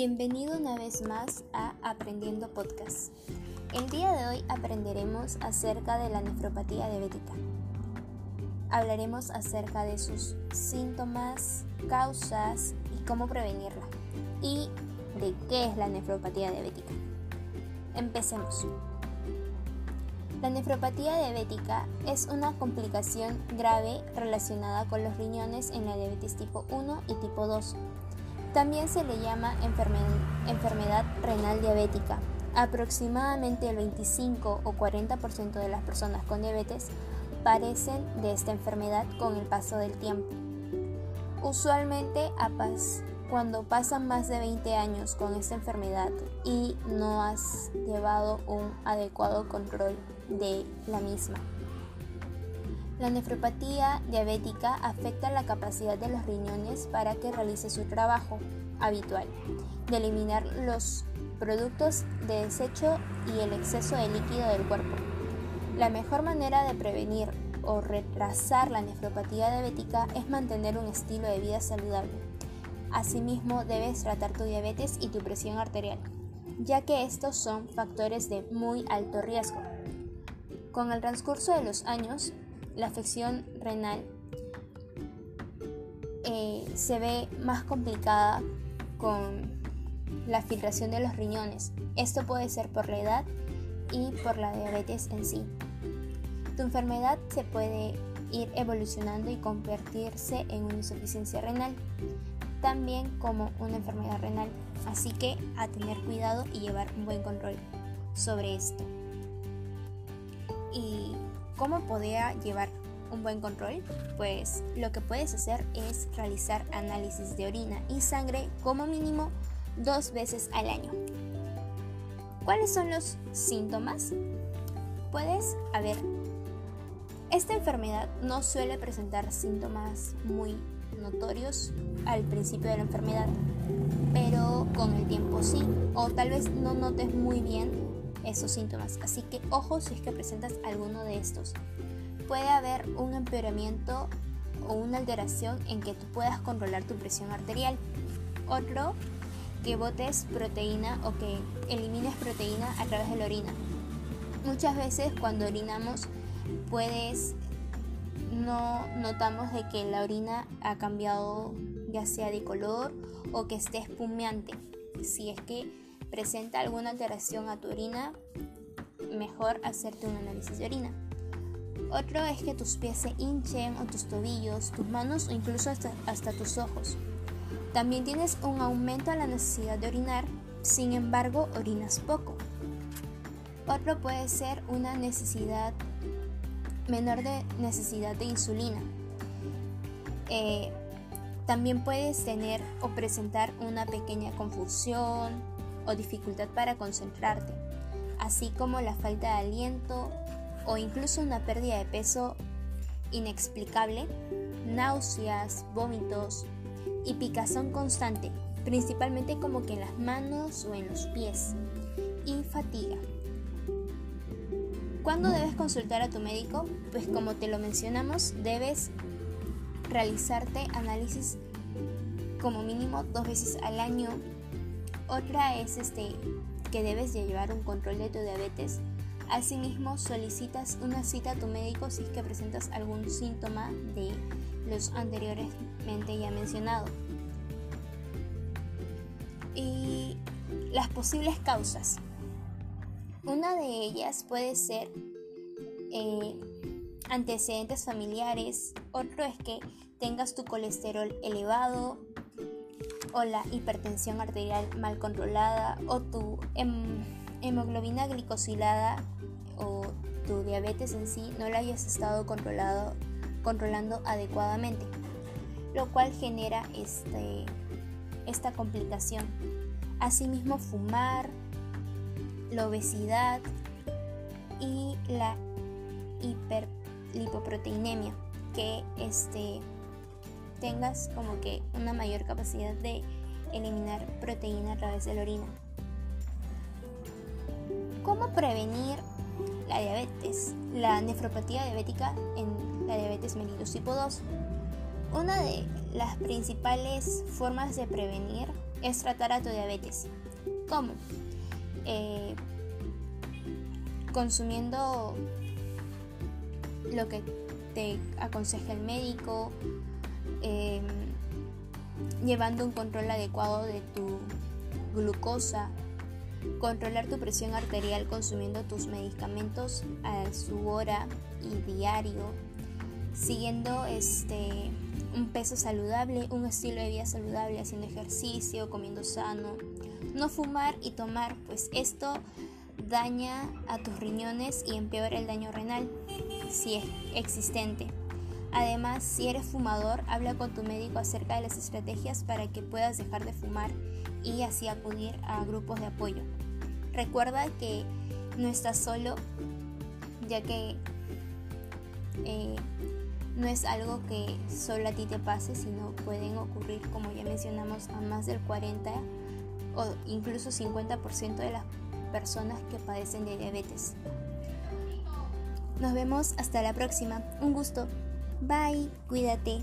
Bienvenido una vez más a Aprendiendo Podcast. El día de hoy aprenderemos acerca de la nefropatía diabética. Hablaremos acerca de sus síntomas, causas y cómo prevenirla. Y de qué es la nefropatía diabética. Empecemos. La nefropatía diabética es una complicación grave relacionada con los riñones en la diabetes tipo 1 y tipo 2. También se le llama enfermedad renal diabética. Aproximadamente el 25 o 40% de las personas con diabetes padecen de esta enfermedad con el paso del tiempo. Usualmente a paz cuando pasan más de 20 años con esta enfermedad y no has llevado un adecuado control de la misma. La nefropatía diabética afecta la capacidad de los riñones para que realice su trabajo habitual, de eliminar los productos de desecho y el exceso de líquido del cuerpo. La mejor manera de prevenir o retrasar la nefropatía diabética es mantener un estilo de vida saludable Asimismo, debes tratar tu diabetes y tu presión arterial, ya que estos son factores de muy alto riesgo. Con el transcurso de los años, la afección renal eh, se ve más complicada con la filtración de los riñones. Esto puede ser por la edad y por la diabetes en sí. Tu enfermedad se puede ir evolucionando y convertirse en una insuficiencia renal también como una enfermedad renal. Así que a tener cuidado y llevar un buen control sobre esto. ¿Y cómo podría llevar un buen control? Pues lo que puedes hacer es realizar análisis de orina y sangre como mínimo dos veces al año. ¿Cuáles son los síntomas? Puedes, a ver, esta enfermedad no suele presentar síntomas muy notorios al principio de la enfermedad, pero con el tiempo sí, o tal vez no notes muy bien esos síntomas. Así que ojo si es que presentas alguno de estos. Puede haber un empeoramiento o una alteración en que tú puedas controlar tu presión arterial. Otro, que botes proteína o que elimines proteína a través de la orina. Muchas veces cuando orinamos puedes no notamos de que la orina ha cambiado ya sea de color o que esté espumeante. Si es que presenta alguna alteración a tu orina, mejor hacerte un análisis de orina. Otro es que tus pies se hinchen o tus tobillos, tus manos o incluso hasta, hasta tus ojos. También tienes un aumento a la necesidad de orinar, sin embargo orinas poco. Otro puede ser una necesidad menor de necesidad de insulina. Eh, también puedes tener o presentar una pequeña confusión o dificultad para concentrarte, así como la falta de aliento o incluso una pérdida de peso inexplicable, náuseas, vómitos y picazón constante, principalmente como que en las manos o en los pies, y fatiga. ¿Cuándo debes consultar a tu médico? Pues como te lo mencionamos, debes realizarte análisis como mínimo dos veces al año. Otra es este que debes llevar un control de tu diabetes. Asimismo, solicitas una cita a tu médico si es que presentas algún síntoma de los anteriormente ya mencionados. Y las posibles causas. Una de ellas puede ser eh, antecedentes familiares, otro es que tengas tu colesterol elevado o la hipertensión arterial mal controlada o tu hemoglobina glicosilada o tu diabetes en sí no la hayas estado controlado, controlando adecuadamente, lo cual genera este, esta complicación. Asimismo, fumar, la obesidad y la hiperlipoproteinemia, que este, tengas como que una mayor capacidad de eliminar proteína a través de la orina. ¿Cómo prevenir la diabetes, la nefropatía diabética en la diabetes mellitus tipo 2? Una de las principales formas de prevenir es tratar a tu diabetes. ¿Cómo? Eh, consumiendo lo que te aconseja el médico, em, llevando un control adecuado de tu glucosa, controlar tu presión arterial consumiendo tus medicamentos a su hora y diario, siguiendo este un peso saludable, un estilo de vida saludable, haciendo ejercicio, comiendo sano, no fumar y tomar, pues esto daña a tus riñones y empeora el daño renal, si es existente. Además, si eres fumador, habla con tu médico acerca de las estrategias para que puedas dejar de fumar y así acudir a grupos de apoyo. Recuerda que no estás solo, ya que eh, no es algo que solo a ti te pase, sino pueden ocurrir, como ya mencionamos, a más del 40 o incluso 50% de las personas que padecen de diabetes. Nos vemos hasta la próxima. Un gusto. Bye. Cuídate.